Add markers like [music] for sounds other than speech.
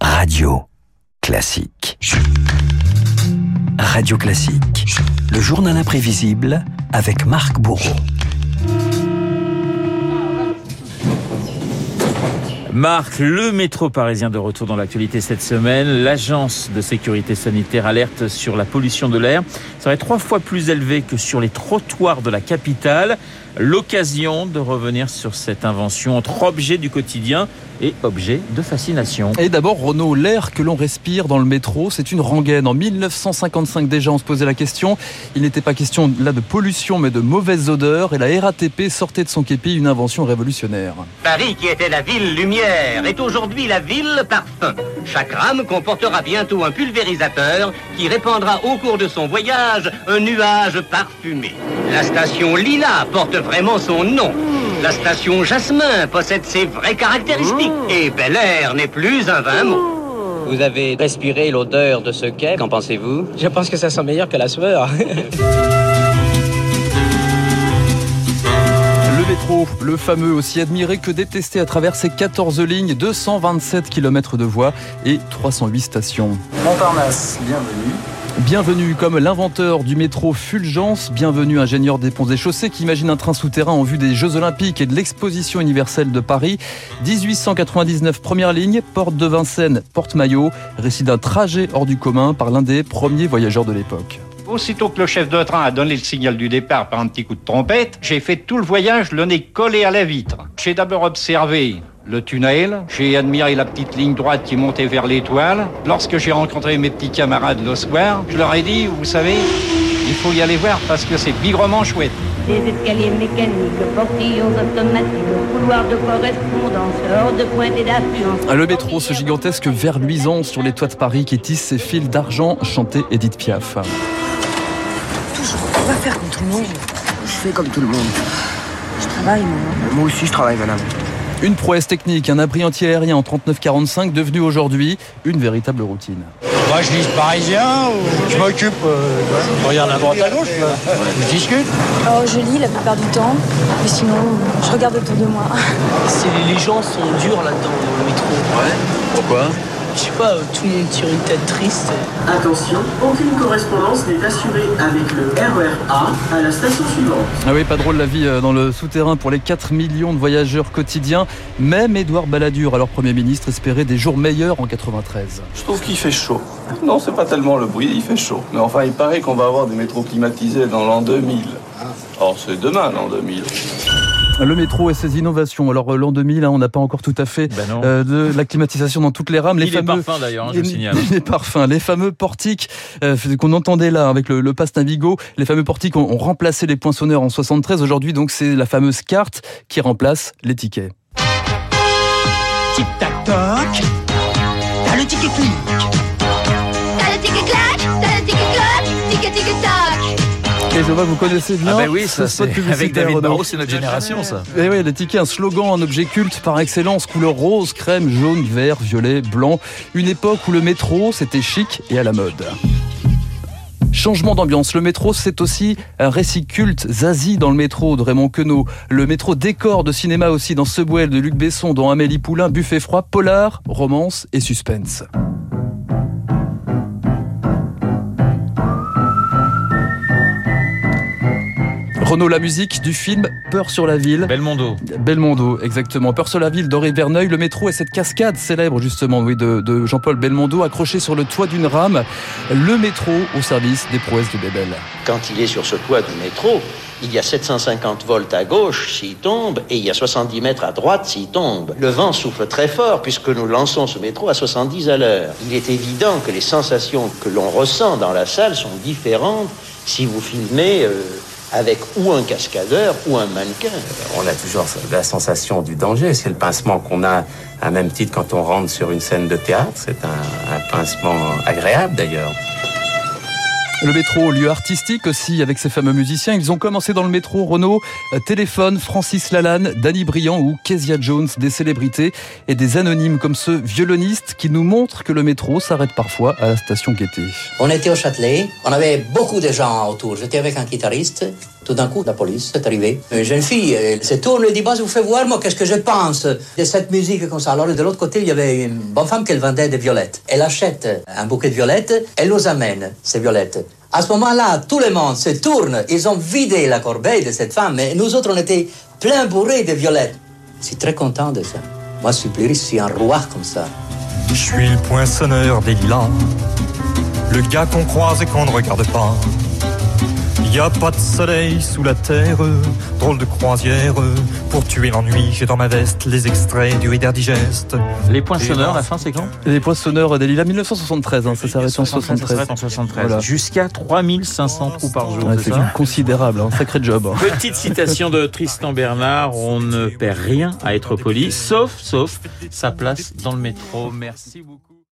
Radio classique. Radio classique. Le journal imprévisible avec Marc Bourreau. Marc, le métro parisien de retour dans l'actualité cette semaine. L'agence de sécurité sanitaire alerte sur la pollution de l'air. Ça va être trois fois plus élevé que sur les trottoirs de la capitale. L'occasion de revenir sur cette invention entre objets du quotidien et objet de fascination. Et d'abord, Renault, l'air que l'on respire dans le métro, c'est une rengaine. En 1955 déjà, on se posait la question. Il n'était pas question là de pollution, mais de mauvaises odeurs. Et la RATP sortait de son képi une invention révolutionnaire. Paris, qui était la ville lumière, est aujourd'hui la ville parfum. Chaque rame comportera bientôt un pulvérisateur qui répandra au cours de son voyage un nuage parfumé. La station Lila porte vraiment son nom. La station Jasmin possède ses vraies caractéristiques. Et Bel Air n'est plus un vain mot. Vous avez respiré l'odeur de ce quai, qu'en pensez-vous? Je pense que ça sent meilleur que la sueur. [laughs] métro, le fameux aussi admiré que détesté à travers ses 14 lignes, 227 km de voies et 308 stations. Montparnasse, bienvenue. Bienvenue comme l'inventeur du métro Fulgence, bienvenue ingénieur des ponts et chaussées qui imagine un train souterrain en vue des Jeux Olympiques et de l'exposition universelle de Paris. 1899 première ligne, porte de Vincennes, porte Maillot, récit d'un trajet hors du commun par l'un des premiers voyageurs de l'époque. Aussitôt que le chef de train a donné le signal du départ par un petit coup de trompette, j'ai fait tout le voyage le nez collé à la vitre. J'ai d'abord observé le tunnel, j'ai admiré la petite ligne droite qui montait vers l'étoile. Lorsque j'ai rencontré mes petits camarades le soir, je leur ai dit, vous savez, il faut y aller voir parce que c'est bigrement chouette. Des escaliers mécaniques, portillons automatiques, couloirs de correspondance, hors de pointe et d'affluence. Le métro, ce gigantesque ver luisant sur les toits de Paris qui tisse ses fils d'argent, chantait Edith Piaf. Va faire comme tout le monde. Je fais comme tout le monde. Je travaille, maman. Moi aussi, je travaille, madame. Une prouesse technique, un abri anti-aérien en 39-45 devenu aujourd'hui une véritable routine. Moi je lis Parisien, je m'occupe, euh, je regarde à droite à gauche, je discute. Oh, je lis la plupart du temps, mais sinon je regarde autour de moi. Les gens sont durs là-dedans, dans le métro. Ouais, pourquoi? Je sais pas, tout le monde tire une tête triste. Attention, aucune correspondance n'est assurée avec le RER A à la station suivante. Ah oui, pas drôle la vie dans le souterrain pour les 4 millions de voyageurs quotidiens. Même Édouard Balladur, alors Premier ministre, espérait des jours meilleurs en 93. Je trouve qu'il fait chaud. Non, c'est pas tellement le bruit, il fait chaud. Mais enfin, il paraît qu'on va avoir des métros climatisés dans l'an 2000. Or, c'est demain l'an 2000. Le métro et ses innovations. Alors l'an 2000, hein, on n'a pas encore tout à fait ben euh, de la climatisation dans toutes les rames. Les Il fameux est parfum d'ailleurs, hein, je les, le signale. [laughs] les parfums, les fameux portiques euh, qu'on entendait là avec le, le pass Navigo. Les fameux portiques ont, ont remplacé les poinçonneurs en 73. Aujourd'hui, donc, c'est la fameuse carte qui remplace les tickets. Tic tac toc. T'as le ticket clic. T'as le ticket clac, t'as le ticket cloc, ticket ticket tac. Et je vois, vous connaissez bien. Ah ben oui, ça, c'est- avec David. Barrault, c'est notre génération, ça. Et oui, les tickets, un slogan, un objet culte par excellence, couleur rose, crème, jaune, vert, violet, blanc. Une époque où le métro, c'était chic et à la mode. Changement d'ambiance. Le métro, c'est aussi un récit culte. Zazie dans le métro de Raymond Queneau. Le métro décor de cinéma aussi dans Subwell de Luc Besson, dans Amélie Poulain, Buffet froid, polar, romance et suspense. Renaud, la musique du film Peur sur la ville. Belmondo. Belmondo, exactement. Peur sur la ville d'Henri Verneuil. Le métro et cette cascade célèbre, justement, oui, de, de Jean-Paul Belmondo, accroché sur le toit d'une rame. Le métro au service des prouesses de Bébel. Quand il est sur ce toit du métro, il y a 750 volts à gauche s'il tombe et il y a 70 mètres à droite s'il tombe. Le vent souffle très fort puisque nous lançons ce métro à 70 à l'heure. Il est évident que les sensations que l'on ressent dans la salle sont différentes si vous filmez euh, avec ou un cascadeur ou un mannequin. On a toujours la sensation du danger. C'est le pincement qu'on a à même titre quand on rentre sur une scène de théâtre. C'est un, pincement agréable d'ailleurs. Le métro, lieu artistique aussi, avec ces fameux musiciens. Ils ont commencé dans le métro, Renault, euh, Téléphone, Francis Lalanne, Danny Briand ou Kezia Jones, des célébrités et des anonymes comme ce violoniste qui nous montre que le métro s'arrête parfois à la station Gaîté. On était au Châtelet, on avait beaucoup de gens autour. J'étais avec un guitariste. Tout d'un coup, la police est arrivée. Une jeune fille, elle se tourne et dit Bah, je vous fais voir, moi, qu'est-ce que je pense de cette musique comme ça. Alors, de l'autre côté, il y avait une bonne femme qui vendait des violettes. Elle achète un bouquet de violettes, elle nous amène ces violettes. À ce moment-là, tout le monde se tourne. Ils ont vidé la corbeille de cette femme, et nous autres, on était plein bourrés de violettes. Je suis très content de ça. Moi, je suis plus je un roi comme ça. Je suis le poinçonneur des lilas, le gars qu'on croise et qu'on ne regarde pas. Y a pas de soleil sous la terre, drôle de croisière. Pour tuer l'ennui, j'ai dans ma veste les extraits du Reader Digest. Les poinçonneurs, la fin, c'est quand Les poinçonneurs des Lilas, 1973, hein, ça s'arrête en 73. En 73. Voilà. Jusqu'à 3500 trous par jour. Ouais, c'est c'est ça considérable, un sacré job. hein. Petite citation de Tristan Bernard, on ne perd rien à être poli, sauf, sauf sa place dans le métro. Merci beaucoup.